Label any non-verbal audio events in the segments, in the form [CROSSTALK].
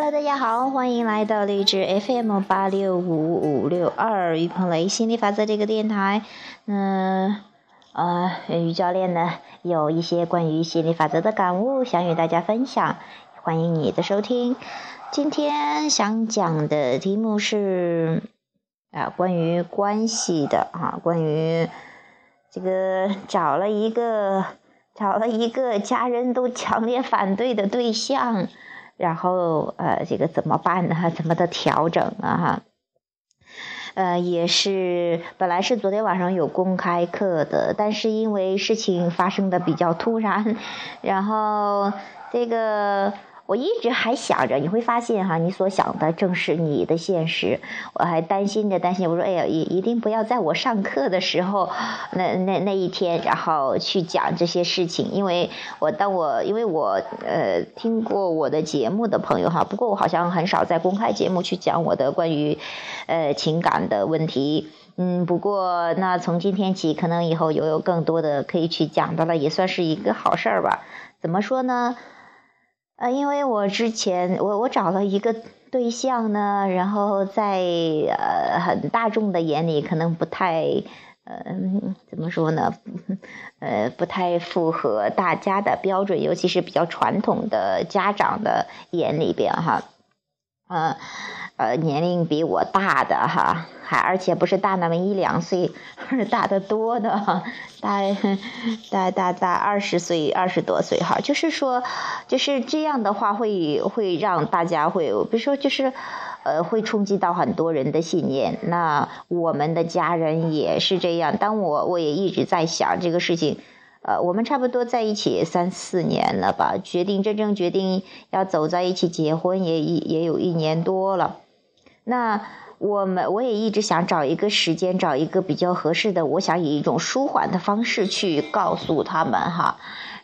Hello，大家好，欢迎来到励志 FM 八六五五六二于鹏雷心理法则这个电台。嗯，呃，于教练呢有一些关于心理法则的感悟想与大家分享，欢迎你的收听。今天想讲的题目是啊，关于关系的啊，关于这个找了一个找了一个家人都强烈反对的对象。然后呃，这个怎么办呢？怎么的调整啊？哈，呃，也是本来是昨天晚上有公开课的，但是因为事情发生的比较突然，然后这个。我一直还想着，你会发现哈，你所想的正是你的现实。我还担心着担心，我说哎呀，一一定不要在我上课的时候，那那那一天，然后去讲这些事情，因为我当我因为我呃听过我的节目的朋友哈，不过我好像很少在公开节目去讲我的关于呃情感的问题。嗯，不过那从今天起，可能以后又有更多的可以去讲的了，也算是一个好事儿吧。怎么说呢？呃，因为我之前我我找了一个对象呢，然后在呃很大众的眼里可能不太呃怎么说呢，呃不太符合大家的标准，尤其是比较传统的家长的眼里边哈，嗯。呃，年龄比我大的哈，还而且不是大那么一两岁，是大得多的，大大大大二十岁二十多岁哈，就是说，就是这样的话会会让大家会，比如说就是，呃，会冲击到很多人的信念。那我们的家人也是这样。当我我也一直在想这个事情。呃，我们差不多在一起三四年了吧？决定真正决定要走在一起结婚也一也有一年多了。那我们我也一直想找一个时间，找一个比较合适的。我想以一种舒缓的方式去告诉他们哈。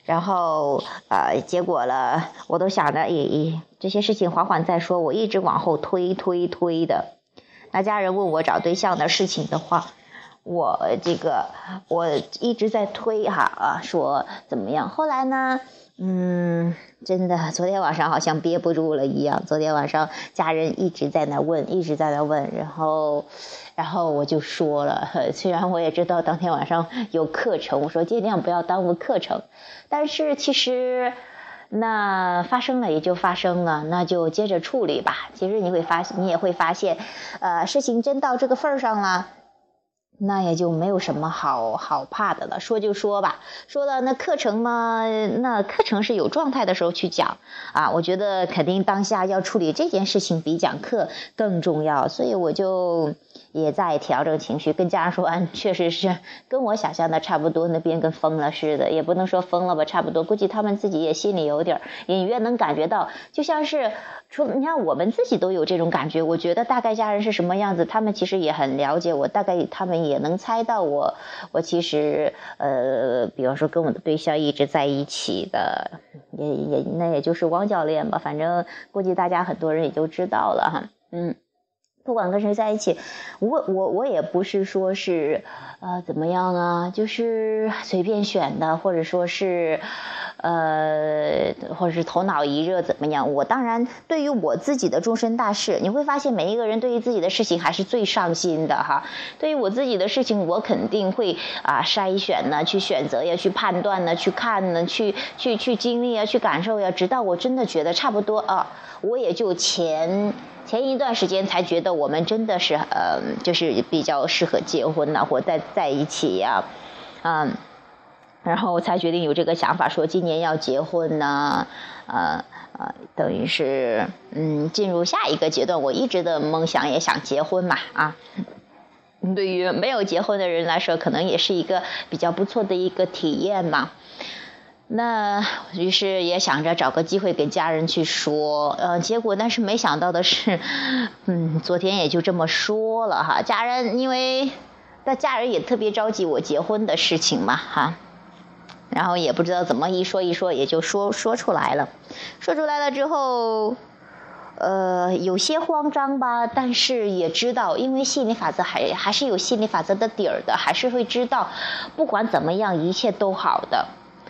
然后呃，结果了，我都想着，也也，这些事情缓缓再说。我一直往后推推推的。那家人问我找对象的事情的话。我这个我一直在推哈啊，说怎么样？后来呢，嗯，真的，昨天晚上好像憋不住了一样。昨天晚上家人一直在那问，一直在那问，然后，然后我就说了，[LAUGHS] 虽然我也知道当天晚上有课程，我说尽量不要耽误课程，但是其实那发生了也就发生了，那就接着处理吧。其实你会发现，你也会发现，呃，事情真到这个份儿上了。那也就没有什么好好怕的了。说就说吧，说了那课程嘛，那课程是有状态的时候去讲啊。我觉得肯定当下要处理这件事情比讲课更重要，所以我就也在调整情绪，跟家人说，完，确实是跟我想象的差不多，那边跟疯了似的，也不能说疯了吧，差不多，估计他们自己也心里有点隐约能感觉到，就像是。说，你看我们自己都有这种感觉，我觉得大概家人是什么样子，他们其实也很了解我，大概他们也能猜到我，我其实呃，比方说跟我的对象一直在一起的，也也那也就是汪教练吧，反正估计大家很多人也就知道了哈，嗯。不管跟谁在一起，我我我也不是说是，呃，怎么样啊？就是随便选的，或者说是，呃，或者是头脑一热怎么样？我当然对于我自己的终身大事，你会发现每一个人对于自己的事情还是最上心的哈。对于我自己的事情，我肯定会啊筛选呢，去选择呀，去判断呢，去看呢，去去去经历呀，去感受呀，直到我真的觉得差不多啊，我也就前。前一段时间才觉得我们真的是呃，就是比较适合结婚呐，或在在一起呀，嗯，然后我才决定有这个想法，说今年要结婚呐，呃呃，等于是嗯进入下一个阶段。我一直的梦想也想结婚嘛，啊，对于没有结婚的人来说，可能也是一个比较不错的一个体验嘛。那于是也想着找个机会给家人去说，呃，结果但是没想到的是，嗯，昨天也就这么说了哈。家人因为那家人也特别着急我结婚的事情嘛哈，然后也不知道怎么一说一说也就说说出来了，说出来了之后，呃，有些慌张吧，但是也知道，因为心理法则还还是有心理法则的底儿的，还是会知道，不管怎么样，一切都好的。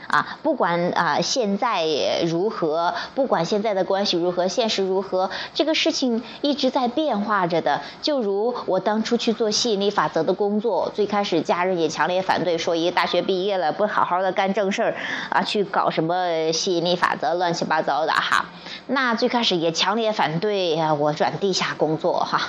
啊，不管啊现在如何，不管现在的关系如何，现实如何，这个事情一直在变化着的。就如我当初去做吸引力法则的工作，最开始家人也强烈反对，说一个大学毕业了不好好的干正事儿啊，去搞什么吸引力法则，乱七八糟的哈。那最开始也强烈反对我转地下工作哈。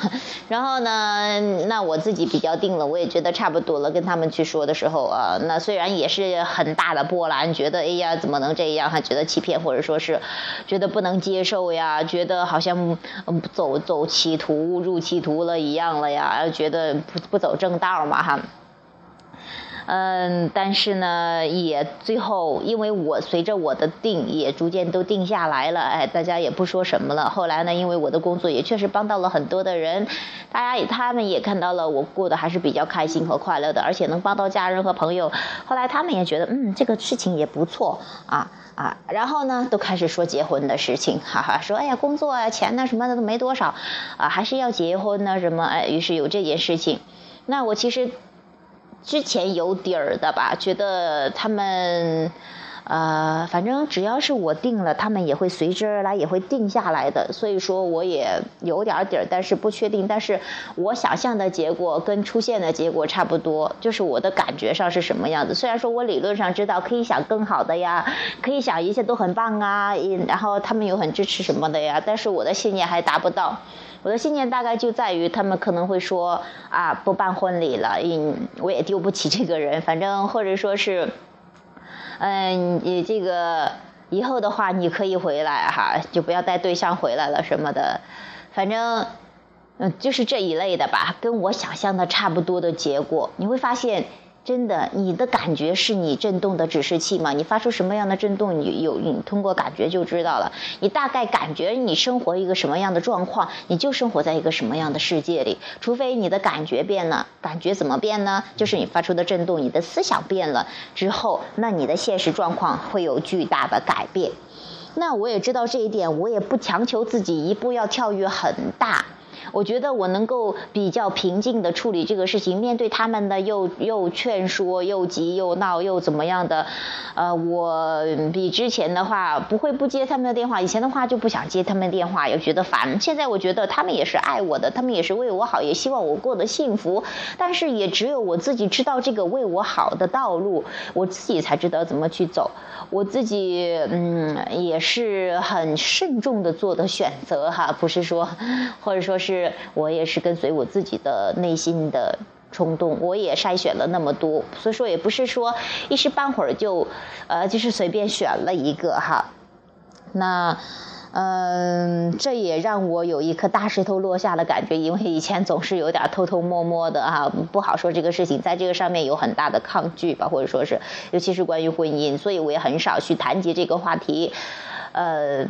然后呢，那我自己比较定了，我也觉得差不多了，跟他们去说的时候啊，那虽然也是很大的波澜。觉得哎呀，怎么能这样？还觉得欺骗，或者说是觉得不能接受呀？觉得好像走走歧途，入歧途了一样了呀？觉得不不走正道嘛哈。嗯，但是呢，也最后，因为我随着我的定，也逐渐都定下来了，哎，大家也不说什么了。后来呢，因为我的工作也确实帮到了很多的人，大家他们也看到了我过得还是比较开心和快乐的，而且能帮到家人和朋友。后来他们也觉得，嗯，这个事情也不错啊啊，然后呢，都开始说结婚的事情，哈哈，说哎呀，工作啊，钱呐什么的都没多少，啊，还是要结婚呢什么，哎，于是有这件事情。那我其实。之前有底儿的吧，觉得他们，呃，反正只要是我定了，他们也会随之而来，也会定下来的。所以说我也有点底儿，但是不确定。但是我想象的结果跟出现的结果差不多，就是我的感觉上是什么样子。虽然说我理论上知道可以想更好的呀，可以想一切都很棒啊，然后他们又很支持什么的呀，但是我的信念还达不到。我的信念大概就在于，他们可能会说啊，不办婚礼了，嗯，我也丢不起这个人，反正或者说是，嗯，你这个以后的话，你可以回来哈，就不要带对象回来了什么的，反正，嗯，就是这一类的吧，跟我想象的差不多的结果，你会发现。真的，你的感觉是你振动的指示器吗？你发出什么样的振动，你有你通过感觉就知道了。你大概感觉你生活一个什么样的状况，你就生活在一个什么样的世界里。除非你的感觉变了，感觉怎么变呢？就是你发出的振动，你的思想变了之后，那你的现实状况会有巨大的改变。那我也知道这一点，我也不强求自己一步要跳跃很大。我觉得我能够比较平静的处理这个事情，面对他们的又又劝说又急又闹又怎么样的，呃，我比之前的话不会不接他们的电话，以前的话就不想接他们电话，又觉得烦。现在我觉得他们也是爱我的，他们也是为我好，也希望我过得幸福。但是也只有我自己知道这个为我好的道路，我自己才知道怎么去走。我自己 [LAUGHS] 嗯也是很慎重的做的选择哈，不是说 [LAUGHS] 或者说是。是我也是跟随我自己的内心的冲动，我也筛选了那么多，所以说也不是说一时半会儿就，呃，就是随便选了一个哈。那，嗯，这也让我有一颗大石头落下的感觉，因为以前总是有点偷偷摸摸的哈，不好说这个事情，在这个上面有很大的抗拒吧，或者说是，尤其是关于婚姻，所以我也很少去谈及这个话题，呃。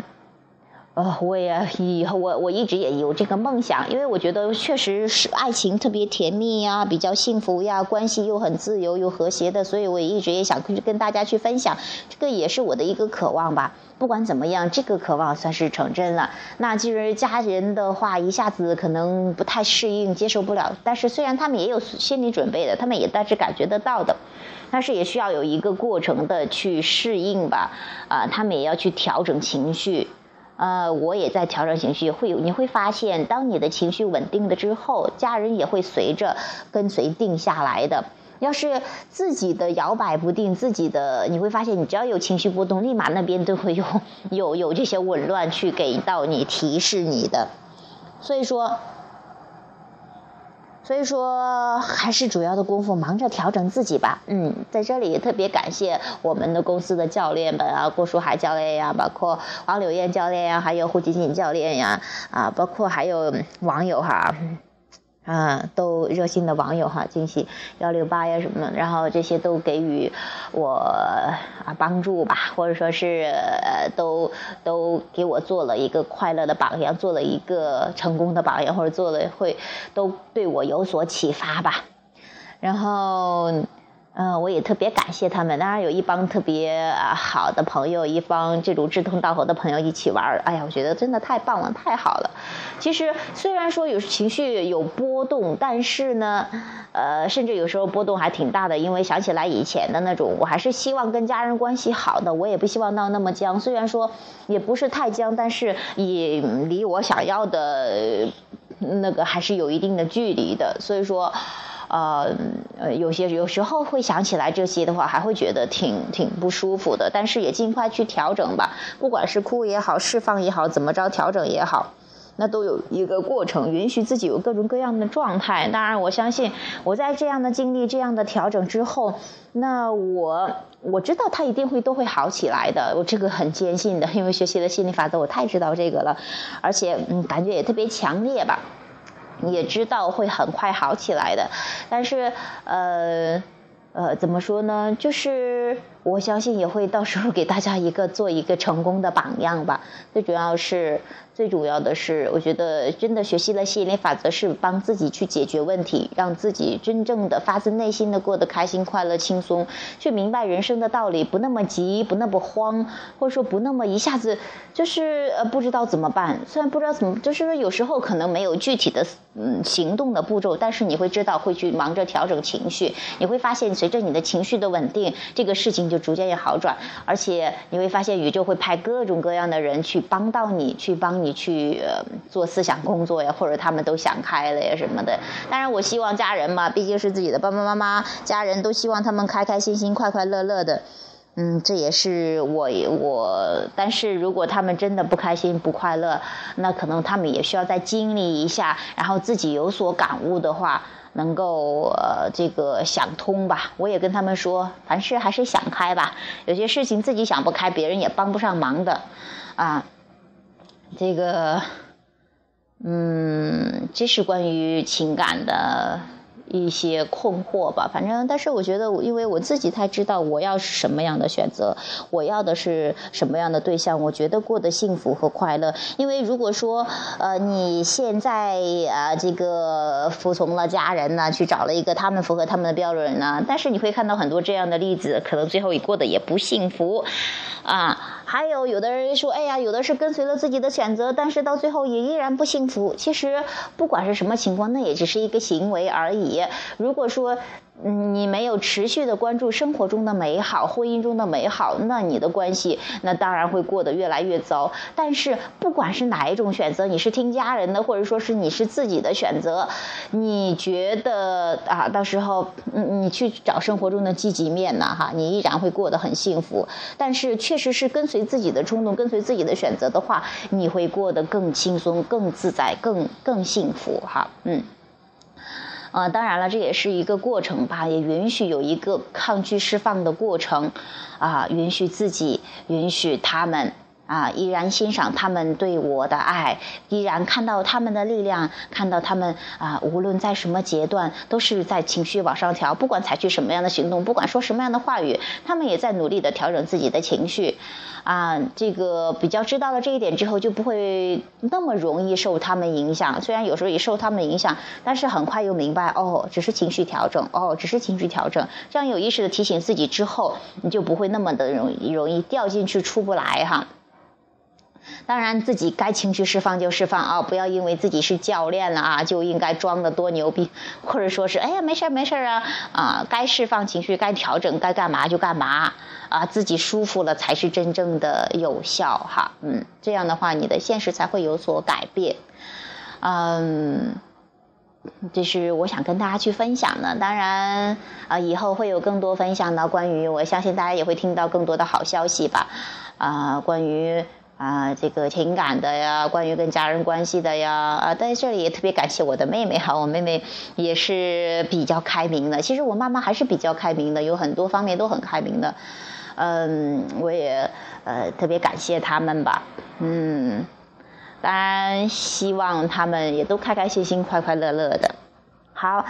呃，我也以后我我一直也有这个梦想，因为我觉得确实是爱情特别甜蜜呀，比较幸福呀，关系又很自由又和谐的，所以我也一直也想跟跟大家去分享，这个也是我的一个渴望吧。不管怎么样，这个渴望算是成真了。那其实家人的话一下子可能不太适应，接受不了。但是虽然他们也有心理准备的，他们也大致感觉得到的，但是也需要有一个过程的去适应吧。啊，他们也要去调整情绪。呃，我也在调整情绪，会有你会发现，当你的情绪稳定了之后，家人也会随着跟随定下来的。要是自己的摇摆不定，自己的你会发现，你只要有情绪波动，立马那边都会有有有这些紊乱去给到你提示你的。所以说。所以说，还是主要的功夫忙着调整自己吧。嗯，在这里也特别感谢我们的公司的教练们啊，郭书海教练呀，包括王柳燕教练呀，还有胡锦锦教练呀，啊，包括还有网友哈。啊，都热心的网友哈，惊喜幺六八呀什么，然后这些都给予我啊帮助吧，或者说是都都给我做了一个快乐的榜样，做了一个成功的榜样，或者做了会都对我有所启发吧。然后嗯，我也特别感谢他们。当然有一帮特别啊好的朋友，一帮这种志同道合的朋友一起玩儿。哎呀，我觉得真的太棒了，太好了。其实虽然说有情绪有波动，但是呢，呃，甚至有时候波动还挺大的，因为想起来以前的那种，我还是希望跟家人关系好的，我也不希望闹那么僵。虽然说也不是太僵，但是也离我想要的那个还是有一定的距离的。所以说。呃，有些有时候会想起来这些的话，还会觉得挺挺不舒服的。但是也尽快去调整吧，不管是哭也好，释放也好，怎么着调整也好，那都有一个过程，允许自己有各种各样的状态。当然，我相信我在这样的经历、这样的调整之后，那我我知道他一定会都会好起来的。我这个很坚信的，因为学习了心理法则，我太知道这个了，而且嗯，感觉也特别强烈吧。也知道会很快好起来的，但是呃呃，怎么说呢？就是我相信也会到时候给大家一个做一个成功的榜样吧。最主要是。最主要的是，我觉得真的学习了吸引力法则，是帮自己去解决问题，让自己真正的发自内心的过得开心、快乐、轻松，去明白人生的道理，不那么急，不那么慌，或者说不那么一下子就是呃不知道怎么办。虽然不知道怎么，就是有时候可能没有具体的嗯行动的步骤，但是你会知道会去忙着调整情绪，你会发现随着你的情绪的稳定，这个事情就逐渐也好转，而且你会发现宇宙会派各种各样的人去帮到你，去帮你。你去做思想工作呀，或者他们都想开了呀什么的。当然，我希望家人嘛，毕竟是自己的爸爸妈妈，家人都希望他们开开心心、快快乐乐的。嗯，这也是我我。但是如果他们真的不开心、不快乐，那可能他们也需要再经历一下，然后自己有所感悟的话，能够呃这个想通吧。我也跟他们说，凡事还是想开吧。有些事情自己想不开，别人也帮不上忙的，啊。这个，嗯，这是关于情感的。一些困惑吧，反正，但是我觉得，因为我自己才知道我要是什么样的选择，我要的是什么样的对象，我觉得过得幸福和快乐。因为如果说，呃，你现在啊，这个服从了家人呢，去找了一个他们符合他们的标准呢，但是你会看到很多这样的例子，可能最后也过得也不幸福，啊。还有有的人说，哎呀，有的是跟随了自己的选择，但是到最后也依然不幸福。其实不管是什么情况，那也只是一个行为而已。如果说，你没有持续的关注生活中的美好，婚姻中的美好，那你的关系那当然会过得越来越糟。但是不管是哪一种选择，你是听家人的，或者说是你是自己的选择，你觉得啊，到时候，你去找生活中的积极面呢，哈，你依然会过得很幸福。但是确实是跟随自己的冲动，跟随自己的选择的话，你会过得更轻松、更自在、更更幸福，哈，嗯。呃，当然了，这也是一个过程吧，也允许有一个抗拒释放的过程，啊，允许自己，允许他们，啊，依然欣赏他们对我的爱，依然看到他们的力量，看到他们啊，无论在什么阶段，都是在情绪往上调，不管采取什么样的行动，不管说什么样的话语，他们也在努力的调整自己的情绪。啊，这个比较知道了这一点之后，就不会那么容易受他们影响。虽然有时候也受他们影响，但是很快又明白，哦，只是情绪调整，哦，只是情绪调整。这样有意识的提醒自己之后，你就不会那么的容易容易掉进去出不来哈。当然，自己该情绪释放就释放啊，不要因为自己是教练了啊，就应该装的多牛逼，[LAUGHS] 或者说是哎呀没事没事啊啊，该释放情绪，该调整，该干嘛就干嘛啊，自己舒服了才是真正的有效哈，嗯，这样的话你的现实才会有所改变，嗯，这是我想跟大家去分享的。当然啊，以后会有更多分享的，关于我相信大家也会听到更多的好消息吧，啊，关于。啊，这个情感的呀，关于跟家人关系的呀，啊，在这里也特别感谢我的妹妹哈，我妹妹也是比较开明的。其实我妈妈还是比较开明的，有很多方面都很开明的。嗯，我也呃特别感谢他们吧。嗯，当然希望他们也都开开心心、快快乐乐的。好，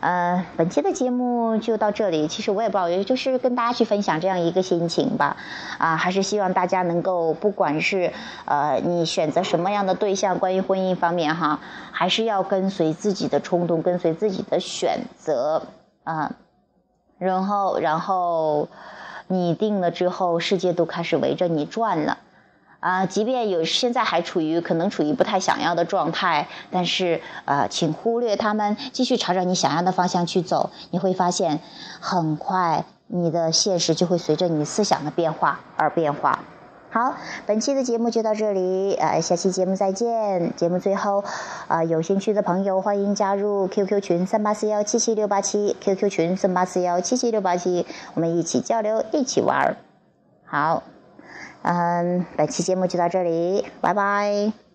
呃，本期的节目就到这里。其实我也不知道，也就是跟大家去分享这样一个心情吧。啊，还是希望大家能够，不管是呃你选择什么样的对象，关于婚姻方面哈，还是要跟随自己的冲动，跟随自己的选择啊。然后，然后你定了之后，世界都开始围着你转了。啊，即便有现在还处于可能处于不太想要的状态，但是啊，请忽略他们，继续朝着你想要的方向去走，你会发现，很快你的现实就会随着你思想的变化而变化。好，本期的节目就到这里，呃，下期节目再见。节目最后，啊，有兴趣的朋友欢迎加入 QQ 群三八四幺七七六八七，QQ 群三八四幺七七六八七，我们一起交流，一起玩儿。好，嗯，本期节目就到这里，拜拜。